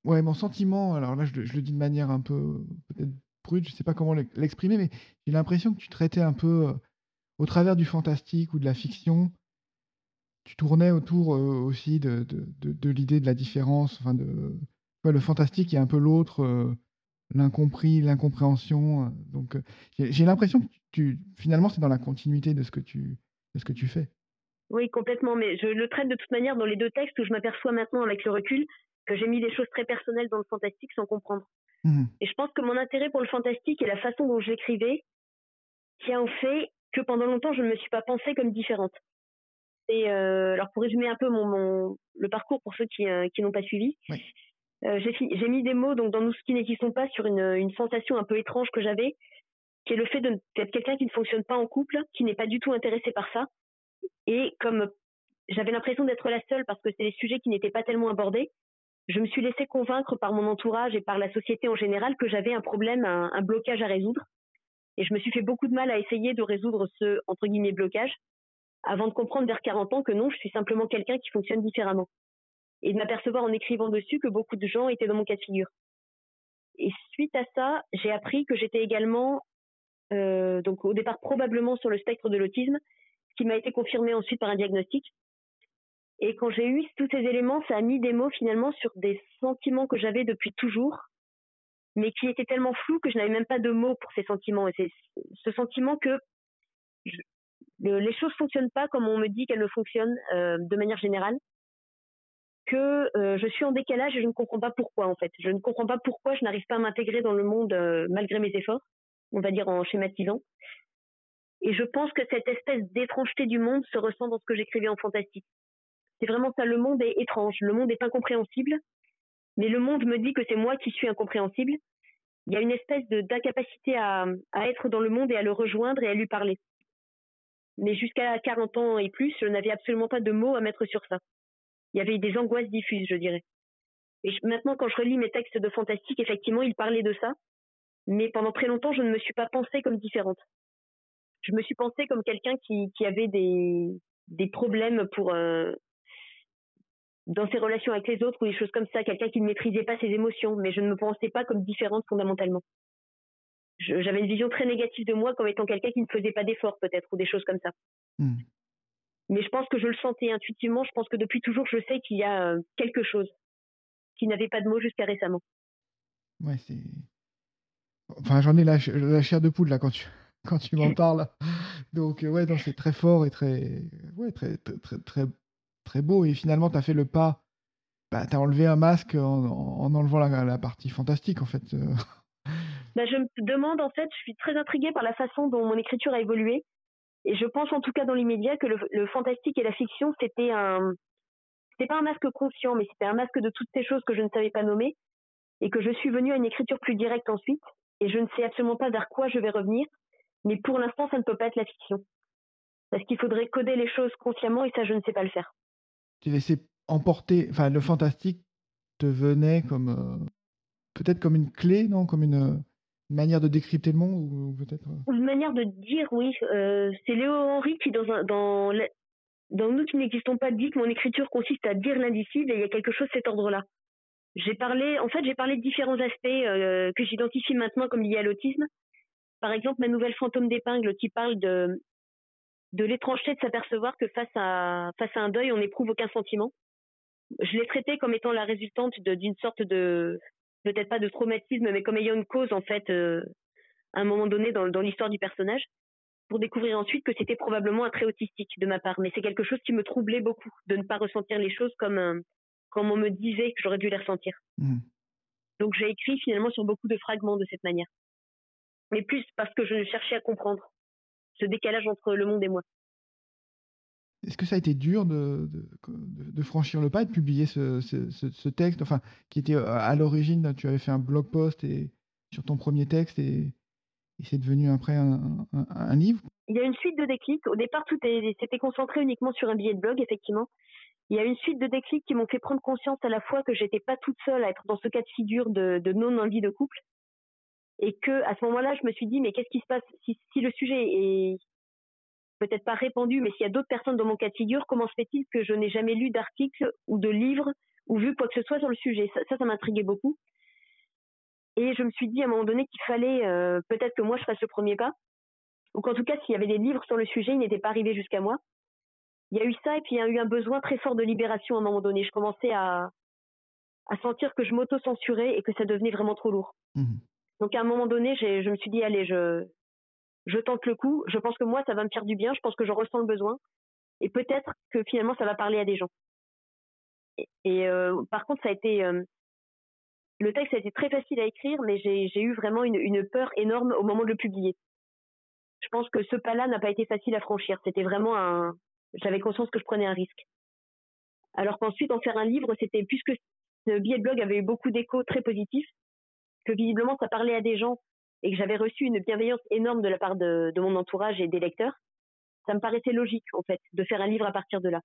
ouais, mon sentiment, alors là, je, je, le dis de manière un peu peut-être brute, je sais pas comment l'exprimer, mais j'ai l'impression que tu traitais un peu au travers du fantastique ou de la fiction, tu tournais autour aussi de, de, de, de l'idée de la différence, enfin de le fantastique est un peu l'autre, euh, l'incompris, l'incompréhension. Euh, donc, euh, j'ai l'impression que tu, finalement, c'est dans la continuité de ce que tu, de ce que tu fais. Oui, complètement. Mais je le traite de toute manière dans les deux textes où je m'aperçois maintenant, avec le recul, que j'ai mis des choses très personnelles dans le fantastique sans comprendre. Mmh et je pense que mon intérêt pour le fantastique et la façon dont j'écrivais tient au fait que pendant longtemps, je ne me suis pas pensée comme différente. Et alors, pour résumer un peu mon, le parcours pour ceux qui, qui n'ont pas suivi, oui. Euh, j'ai mis des mots donc dans nous qui n'existent pas sur une, sensation un peu étrange que j'avais, qui est le fait d'être quelqu'un qui ne fonctionne pas en couple, qui n'est pas du tout intéressé par ça. Et comme j'avais l'impression d'être la seule parce que c'est des sujets qui n'étaient pas tellement abordés, je me suis laissée convaincre par mon entourage et par la société en général que j'avais un problème, un, blocage à résoudre. Et je me suis fait beaucoup de mal à essayer de résoudre ce, entre guillemets, blocage, avant de comprendre vers 40 ans que non, je suis simplement quelqu'un qui fonctionne différemment et de m'apercevoir en écrivant dessus que beaucoup de gens étaient dans mon cas de figure. Et suite à ça, j'ai appris que j'étais également, euh, donc au départ probablement sur le spectre de l'autisme, ce qui m'a été confirmé ensuite par un diagnostic. Et quand j'ai eu tous ces éléments, ça a mis des mots finalement sur des sentiments que j'avais depuis toujours, mais qui étaient tellement flous que je n'avais même pas de mots pour ces sentiments. Et c'est ce sentiment que, les choses fonctionnent pas comme on me dit qu'elles ne fonctionnent de manière générale que je suis en décalage et je ne comprends pas pourquoi en fait. Je ne comprends pas pourquoi je n'arrive pas à m'intégrer dans le monde malgré mes efforts, on va dire en schématisant. Et je pense que cette espèce d'étrangeté du monde se ressent dans ce que j'écrivais en fantastique. C'est vraiment ça, le monde est étrange, le monde est incompréhensible, mais le monde me dit que c'est moi qui suis incompréhensible. Il y a une espèce d'incapacité à, à être dans le monde et à le rejoindre et à lui parler. Mais jusqu'à 40 ans et plus, je n'avais absolument pas de mots à mettre sur ça. Il y avait des angoisses diffuses, je dirais. Et maintenant, quand je relis mes textes de fantastique, effectivement, ils parlaient de ça. Mais pendant très longtemps, je ne me suis pas pensée comme différente je me suis pensée comme quelqu'un qui, avait des, des problèmes pour euh, dans ses relations avec les autres ou des choses comme ça, quelqu'un qui ne maîtrisait pas ses émotions, mais je ne me pensais pas comme différente fondamentalement. J'avais une vision très négative de moi comme étant quelqu'un qui ne faisait pas d'efforts peut-être ou des choses comme ça. Hmm. Mais je pense que je le sentais intuitivement. Je pense que depuis toujours, je sais qu'il y a euh, quelque chose qui n'avait pas de mots jusqu'à récemment. Ouais, c'est. Enfin, j'en ai la, la chair de poule là quand tu, quand tu m'en parles. Donc, euh, ouais, c'est très fort et très, ouais, très, très, très, très beau. Et finalement, tu as fait le pas. Bah, tu as enlevé un masque en, en enlevant la, la, partie fantastique, en fait. Euh. Bah, je me demande, en fait, je suis très intriguée par la façon dont mon écriture a évolué. Et je pense, en tout cas, dans l'immédiat, que le, fantastique et la fiction, c'était un. C'était pas un masque conscient, mais c'était un masque de toutes ces choses que je ne savais pas nommer. Et que je suis venue à une écriture plus directe ensuite. Et je ne sais absolument pas vers quoi je vais revenir. Mais pour l'instant, ça ne peut pas être la fiction. Parce qu'il faudrait coder les choses consciemment et ça, je ne sais pas le faire. Tu laissé emporter, enfin, le fantastique te venait comme euh, peut-être comme une clé, non? Comme une, manière de décrypter le monde ou, peut-être euh? Une manière de dire, oui. Euh, c'est Léo Henry qui, dans, un, dans, dans Nous qui n'existons pas, dit que mon écriture consiste à dire l'indicible et il y a quelque chose de cet ordre-là. J'ai parlé, en fait, j'ai parlé de différents aspects que j'identifie maintenant comme liés à l'autisme. Par exemple, ma nouvelle fantôme d'épingle qui parle de, de l'étrangeté de s'apercevoir que face à, face à un deuil, on n'éprouve aucun sentiment. Je l'ai traité comme étant la résultante d'une sorte de, peut-être pas de traumatisme, mais comme ayant une cause, en fait, euh, à un moment donné dans, dans l'histoire du personnage, pour découvrir ensuite que c'était probablement un trait autistique de ma part. Mais c'est quelque chose qui me troublait beaucoup, de ne pas ressentir les choses comme, comme on me disait que j'aurais dû les ressentir. Mmh. Donc j'ai écrit finalement sur beaucoup de fragments de cette manière mais plus parce que je cherchais à comprendre ce décalage entre le monde et moi. Est-ce que ça a été dur de, franchir le pas et de publier ce, texte, enfin, qui était euh, à l'origine, tu avais fait un blog post et, sur ton premier texte et, c'est devenu après un, livre? Il y a une suite de déclics. Au départ, tout s'était concentré uniquement sur un billet de blog, effectivement. Il y a une suite de déclics qui m'ont fait prendre conscience à la fois que j'étais pas toute seule à être dans ce cas de figure de, de non-envie de couple, et que à ce moment-là, je me suis dit mais qu'est-ce qui se passe si le sujet est peut-être pas répandu, mais s'il y a d'autres personnes dans mon cas de figure, comment se fait-il que je n'ai jamais lu d'articles ou de livres ou vu quoi que ce soit sur le sujet? Ça, ça, m'intriguait beaucoup. Et je me suis dit à un moment donné qu'il fallait euh, peut-être que moi je fasse le premier pas, ou qu'en tout cas s'il y avait des livres sur le sujet, ils n'étaient pas arrivés jusqu'à moi. Il y a eu ça et puis il y a eu un besoin très fort de libération à un moment donné. Je commençais à, à sentir que je m'auto-censurais et que ça devenait vraiment trop lourd. Mmh. Donc à un moment donné, je me suis dit allez, je je tente le coup. Je pense que moi, ça va me faire du bien. Je pense que je ressens le besoin. Et peut-être que finalement, ça va parler à des gens. Et, euh, par contre, ça a été euh, le texte a été très facile à écrire, mais j'ai eu vraiment une, peur énorme au moment de le publier. Je pense que ce pas-là n'a pas été facile à franchir. C'était vraiment un. J'avais conscience que je prenais un risque. Alors qu'ensuite, en faire un livre, c'était puisque ce billet de blog avait eu beaucoup d'échos très positifs que visiblement ça parlait à des gens et que j'avais reçu une bienveillance énorme de la part de, mon entourage et des lecteurs, ça me paraissait logique en fait de faire un livre à partir de là.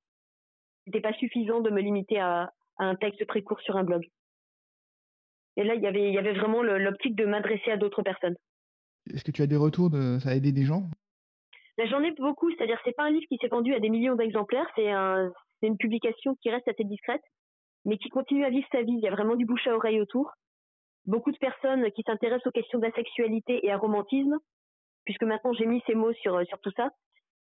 C'était pas suffisant de me limiter à, un texte très court sur un blog. Et là, il y avait, il y avait vraiment l'optique de m'adresser à d'autres personnes. Est-ce que tu as des retours de ça a aidé des gens? Ben, J'en ai beaucoup, c'est-à-dire c'est pas un livre qui s'est vendu à des millions d'exemplaires, c'est un, une publication qui reste assez discrète, mais qui continue à vivre sa vie. Il y a vraiment du bouche à oreille autour beaucoup de personnes qui s'intéressent aux questions d'asexualité et à romantisme, puisque maintenant j'ai mis ces mots sur, sur tout ça,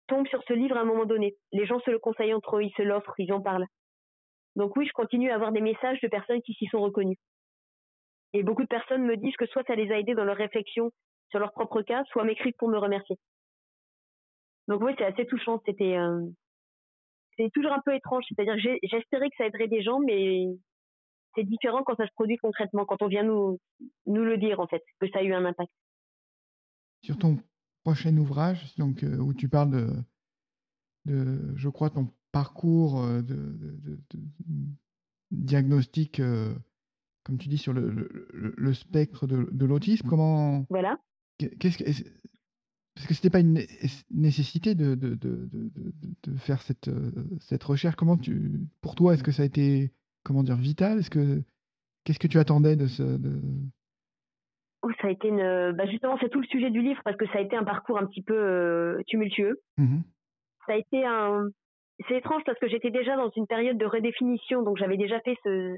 tombent sur ce livre à un moment donné. Les gens se le conseillent entre eux, ils se l'offrent, ils en parlent. Donc oui, je continue à avoir des messages de personnes qui s'y sont reconnues. Et beaucoup de personnes me disent que soit ça les a aidés dans leur réflexion sur leur propre cas, soit m'écrivent pour me remercier. Donc oui, c'est assez touchant. C'était c'est toujours un peu étrange. C'est-à-dire j'espérais que ça aiderait des gens, mais c'est différent quand ça se produit concrètement, quand on vient nous, nous le dire, en fait, que ça a eu un impact. Sur ton prochain ouvrage, donc, euh, où tu parles de, de, je crois, ton parcours euh, de, de, diagnostic, euh, comme tu dis, sur le, le, spectre de, l'autisme, comment. Voilà. Qu'est-ce que. Parce que ce n'était pas une nécessité de, de, de, de, faire cette, cette recherche. Comment tu, pour toi, est-ce que ça a été comment dire, vital? Est-ce que qu'est-ce que tu attendais de ce oh, ça a été une, bah justement c'est tout le sujet du livre parce que ça a été un parcours un petit peu euh, tumultueux. Mmh ça a été un, c'est étrange parce que j'étais déjà dans une période de redéfinition, donc j'avais déjà fait ce,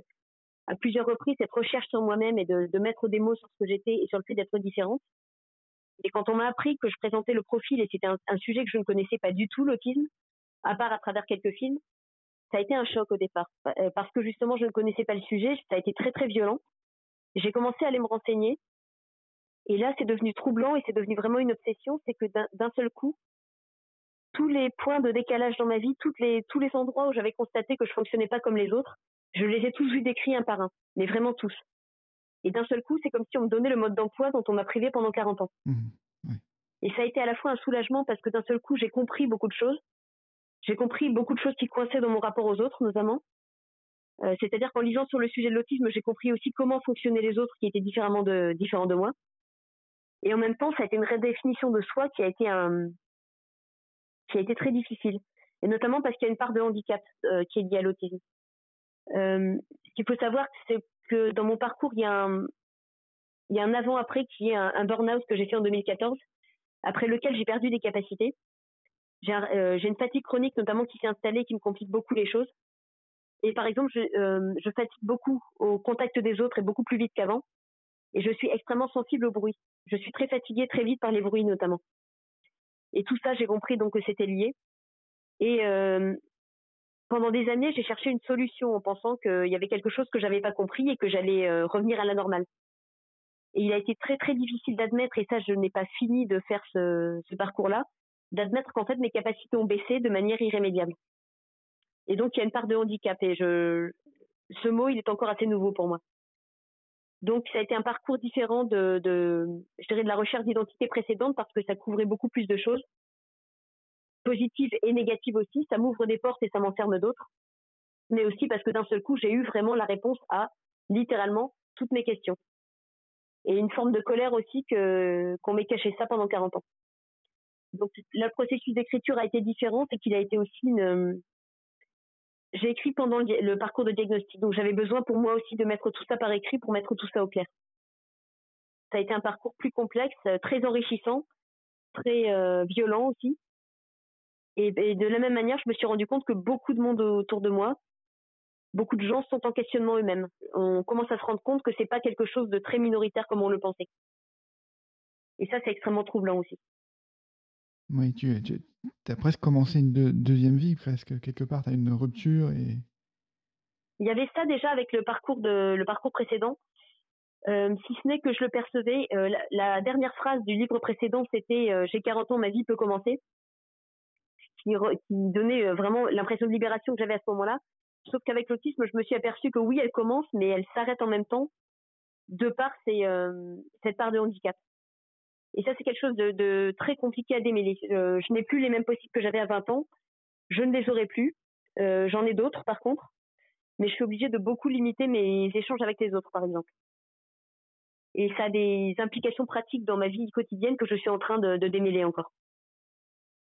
à plusieurs reprises cette recherche sur moi-même et de, de, mettre des mots sur ce que j'étais et sur le fait d'être différente. Et quand on m'a appris que je présentais le profil et c'était un, un, sujet que je ne connaissais pas du tout, l'autisme, à part à travers quelques films, ça a été un choc au départ. Euh, parce que justement je ne connaissais pas le sujet, ça a été très très violent. J'ai commencé à aller me renseigner. Et là c'est devenu troublant et c'est devenu vraiment une obsession, c'est que d'un seul coup tous les points de décalage dans ma vie, toutes les, tous les endroits où j'avais constaté que je fonctionnais pas comme les autres, je les ai tous vus décrits un par un, mais vraiment tous. Et d'un seul coup, c'est comme si on me donnait le mode d'emploi dont on m'a privé pendant 40 ans. Mmh, et ça a été à la fois un soulagement parce que d'un seul coup, j'ai compris beaucoup de choses, j'ai compris beaucoup de choses qui coinçaient dans mon rapport aux autres, notamment. Euh, c'est-à-dire qu'en lisant sur le sujet de l'autisme, j'ai compris aussi comment fonctionnaient les autres qui étaient différents de moi. Et en même temps, ça a été une redéfinition de soi qui a été très difficile. Et notamment parce qu'il y a une part de handicap euh, qui est liée à l'autisme. Euh, ce qu'il faut savoir, c'est que dans mon parcours, il y a un, avant-après qui est un burn-out que j'ai fait en 2014, après lequel j'ai perdu des capacités. Euh, j'ai une fatigue chronique notamment qui s'est installée qui me complique beaucoup les choses. Et par exemple, je, euh, je fatigue beaucoup au contact des autres et beaucoup plus vite qu'avant. Et je suis extrêmement sensible au bruit. Je suis très fatiguée très vite par les bruits notamment. Et tout ça, j'ai compris donc que c'était lié. Et euh, pendant des années, j'ai cherché une solution en pensant qu'il y avait quelque chose que j'avais pas compris et que j'allais revenir à la normale. Et il a été très très difficile d'admettre, et ça je n'ai pas fini de faire ce parcours-là, d'admettre qu'en fait mes capacités ont baissé de manière irrémédiable. Et donc il y a une part de handicap et je ce mot il est encore assez nouveau pour moi. Donc ça a été un parcours différent de, de je dirais de la recherche d'identité précédente parce que ça couvrait beaucoup plus de choses positives et négatives aussi, ça m'ouvre des portes et ça m'enferme d'autres. Mais aussi parce que d'un seul coup, j'ai eu vraiment la réponse à littéralement toutes mes questions. Et une forme de colère aussi que qu'on m'ait caché ça pendant 40 ans. Donc le processus d'écriture a été différent, c'est qu'il a été aussi une. J'ai écrit pendant le, parcours de diagnostic, donc j'avais besoin pour moi aussi de mettre tout ça par écrit pour mettre tout ça au clair. Ça a été un parcours plus complexe, très enrichissant, très euh, violent aussi. Et, de la même manière, je me suis rendu compte que beaucoup de monde autour de moi, beaucoup de gens sont en questionnement eux-mêmes. On commence à se rendre compte que c'est pas quelque chose de très minoritaire comme on le pensait. Et ça, c'est extrêmement troublant aussi. Oui, tu, as presque commencé une deuxième vie, presque. Quelque part, tu as une rupture et. Il y avait ça déjà avec le parcours, de, le parcours précédent. Euh, si ce n'est que je le percevais, euh, la, dernière phrase du livre précédent, c'était euh, J'ai 40 ans, ma vie peut commencer. Qui, qui donnait vraiment l'impression de libération que j'avais à ce moment-là. Sauf qu'avec l'autisme, je me suis aperçue que oui, elle commence, mais elle s'arrête en même temps de par cette part de handicap. Et ça, c'est quelque chose de, très compliqué à démêler. Euh, je n'ai plus les mêmes possibles que j'avais à 20 ans. Je ne les aurai plus. Euh, j'en ai d'autres, par contre. Mais je suis obligée de beaucoup limiter mes échanges avec les autres, par exemple. Et ça a des implications pratiques dans ma vie quotidienne que je suis en train de, démêler encore.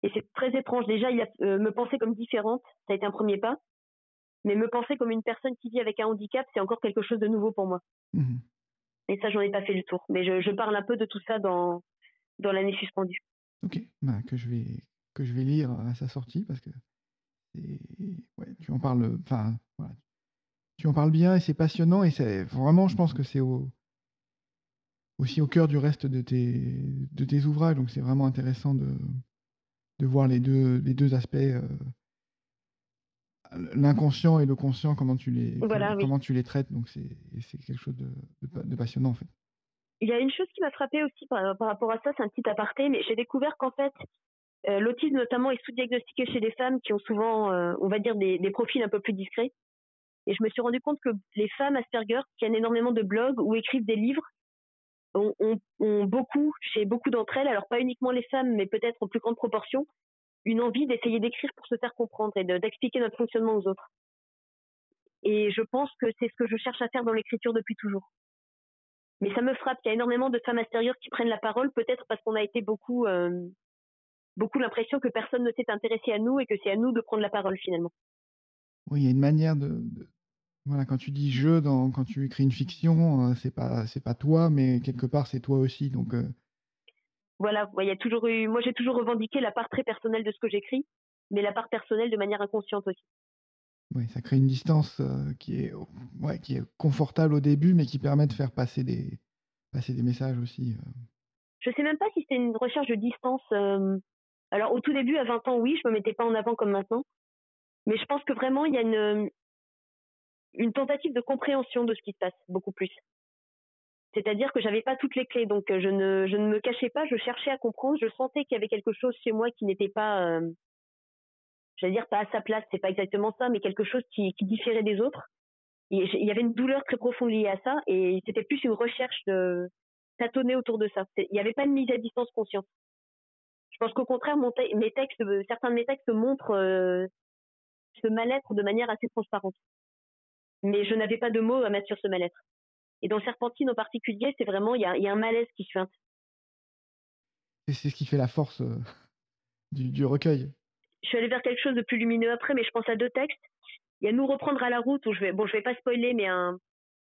Et c'est très étrange. Déjà, euh, me penser comme différente, ça a été un premier pas. Mais me penser comme une personne qui vit avec un handicap, c'est encore quelque chose de nouveau pour moi. Mmh et ça, j'en ai pas fait le tour. Mais je, parle un peu de tout ça dans, dans l'année suspendue. Ok, bah, que, je vais, que je vais lire à sa sortie parce que ouais, tu en parles, voilà. tu en parles bien et c'est passionnant et vraiment, je pense que c'est au, aussi au cœur du reste de tes, de tes ouvrages, donc c'est vraiment intéressant de, de voir les deux, les deux aspects. Euh, l'inconscient et le conscient, comment tu les, comment, tu les traites. Donc, c'est quelque chose de, de, passionnant, en fait. Il y a une chose qui m'a frappé aussi par, rapport à ça, c'est un petit aparté, mais j'ai découvert qu'en fait, L'autisme notamment est sous-diagnostiqué chez les femmes qui ont souvent, on va dire, des, des profils un peu plus discrets. Et je me suis rendu compte que les femmes Asperger qui tiennent énormément de blogs ou écrivent des livres ont, beaucoup, chez beaucoup d'entre elles, alors pas uniquement les femmes, mais peut-être en plus grande proportion, une envie d'essayer d'écrire pour se faire comprendre et d'expliquer notre fonctionnement aux autres. Et je pense que c'est ce que je cherche à faire dans l'écriture depuis toujours. Mais ça me frappe qu'il y a énormément de femmes Asperger qui prennent la parole, peut-être parce qu'on a été beaucoup, euh, beaucoup l'impression que personne ne s'est intéressé à nous et que c'est à nous de prendre la parole finalement. Oui, il y a une manière de, voilà, quand tu dis «je» quand tu écris une fiction, c'est pas c'est pas toi, mais quelque part, c'est toi aussi, donc Voilà, il y a toujours eu moi, j'ai toujours revendiqué la part très personnelle de ce que j'écris, mais la part personnelle de manière inconsciente aussi. Oui, ça crée une distance, qui est ouais, qui est confortable au début, mais qui permet de faire passer des passer des messages aussi, Je sais même pas si c'était une recherche de distance, alors au tout début, à 20 ans, oui, je me mettais pas en avant comme maintenant, mais je pense que vraiment il y a une, une tentative de compréhension de ce qui se passe beaucoup plus. C'est-à-dire que j'avais pas toutes les clés, donc euh, je ne, je ne me cachais pas, je cherchais à comprendre, je sentais qu'il y avait quelque chose chez moi qui n'était pas, euh, j'allais dire pas à sa place, c'est pas exactement ça, mais quelque chose qui, qui différait des autres. Il y avait une douleur très profonde liée à ça, et c'était plus une recherche de tâtonner autour de ça. Il n'y avait pas de mise à distance consciente. Je pense qu'au contraire, mon mes textes, certains de mes textes montrent euh, ce mal-être de manière assez transparente mais je n'avais pas de mots à mettre sur ce mal-être. Et dans Serpentine en particulier, c'est vraiment, il y a, y a, un malaise qui se fait. Et c'est ce qui fait la force euh, du, du, recueil. Je suis allée vers quelque chose de plus lumineux après, mais je pense à deux textes. Il y a Nous reprendre à la route, où je vais, bon, je vais pas spoiler, mais un,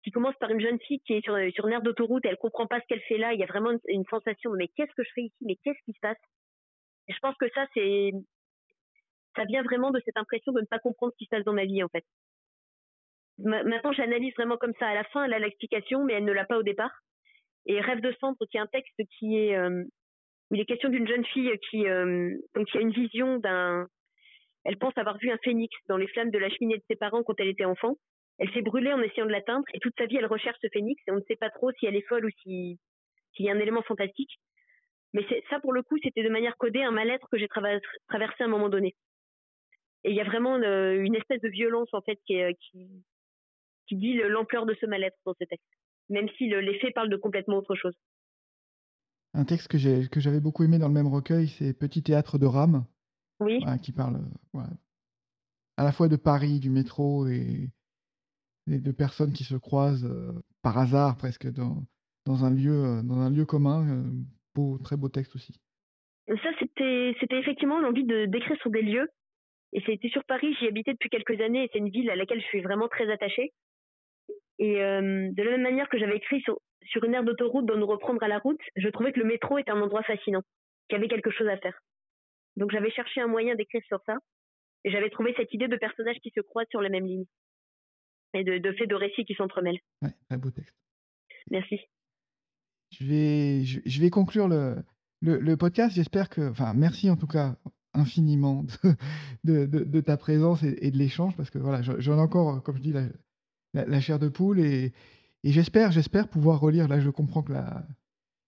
qui commence par une jeune fille qui est sur, sur une aire d'autoroute, elle comprend pas ce qu'elle fait là, il y a vraiment une, une sensation de mais qu'est-ce que je fais ici, mais qu'est-ce qui se passe? Et je pense que ça, c'est, ça vient vraiment de cette impression de ne pas comprendre ce qui se passe dans ma vie, en fait maintenant, j'analyse vraiment comme ça. À la fin, elle a l'explication, mais elle ne l'a pas au départ. Et Rêve de cendre, qui est un texte qui est euh, il est question d'une jeune fille qui euh, donc qui a une vision d'un. Elle pense avoir vu un phénix dans les flammes de la cheminée de ses parents quand elle était enfant. Elle s'est brûlée en essayant de l'atteindre et toute sa vie elle recherche ce phénix et on ne sait pas trop si elle est folle ou si s'il y a un élément fantastique. Mais ça pour le coup c'était de manière codée un mal-être que j'ai traversé à un moment donné. Et il y a vraiment une, une, espèce de violence en fait qui, est, qui, qui dit l'ampleur de ce mal-être dans ce texte, même si les faits parlent de complètement autre chose. Un texte que j'avais beaucoup aimé dans le même recueil, c'est Petit théâtre de rame, oui. qui parle à la fois de Paris, du métro et, de personnes qui se croisent euh, par hasard presque dans, dans, un lieu, euh, dans un lieu commun. Euh, beau, très beau texte aussi. Ça, c'était effectivement l'envie de d'écrire sur des lieux. Et c'était sur Paris, j'y habitais depuis quelques années et c'est une ville à laquelle je suis vraiment très attachée. Et euh, de la même manière que j'avais écrit sur, sur une aire d'autoroute dans Nous reprendre à la route, je trouvais que le métro était un endroit fascinant, qu'il y avait quelque chose à faire. Donc j'avais cherché un moyen d'écrire sur ça, et j'avais trouvé cette idée de personnages qui se croisent sur la même ligne, et de, de faits de récits qui s'entremêlent. Ouais, un beau texte. Merci. Je vais, je, vais conclure le, le, le podcast. J'espère que, enfin, merci en tout cas infiniment de, de, de, ta présence et, et de l'échange, parce que voilà, j'en ai encore, comme je dis, la, la, chair de poule. Et, j'espère, j'espère pouvoir relire. Là, je comprends que la,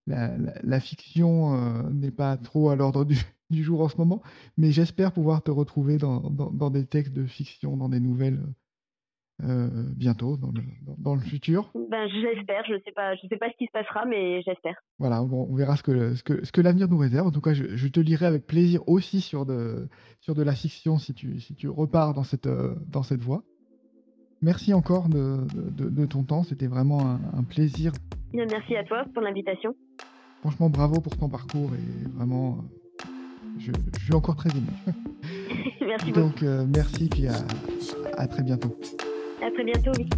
la, fiction euh, n'est pas trop à l'ordre du, jour en ce moment, mais j'espère pouvoir te retrouver dans, dans, des textes de fiction, dans des nouvelles. Euh, bientôt dans le, dans, le futur ben, J'espère, je ne sais, pas, je sais pas ce qui se passera, mais j'espère. Voilà, on verra ce que, ce que, ce que l'avenir nous réserve. En tout cas, je, te lirai avec plaisir aussi sur de, sur de la fiction si tu, si tu repars dans cette, euh, dans cette voie. Merci encore de, ton temps, c'était vraiment un, plaisir. Merci à toi pour l'invitation. Franchement, bravo pour ton parcours et vraiment, je, suis encore très ému. merci beaucoup. Donc, euh, merci, puis à, à très bientôt. À très bientôt, oui.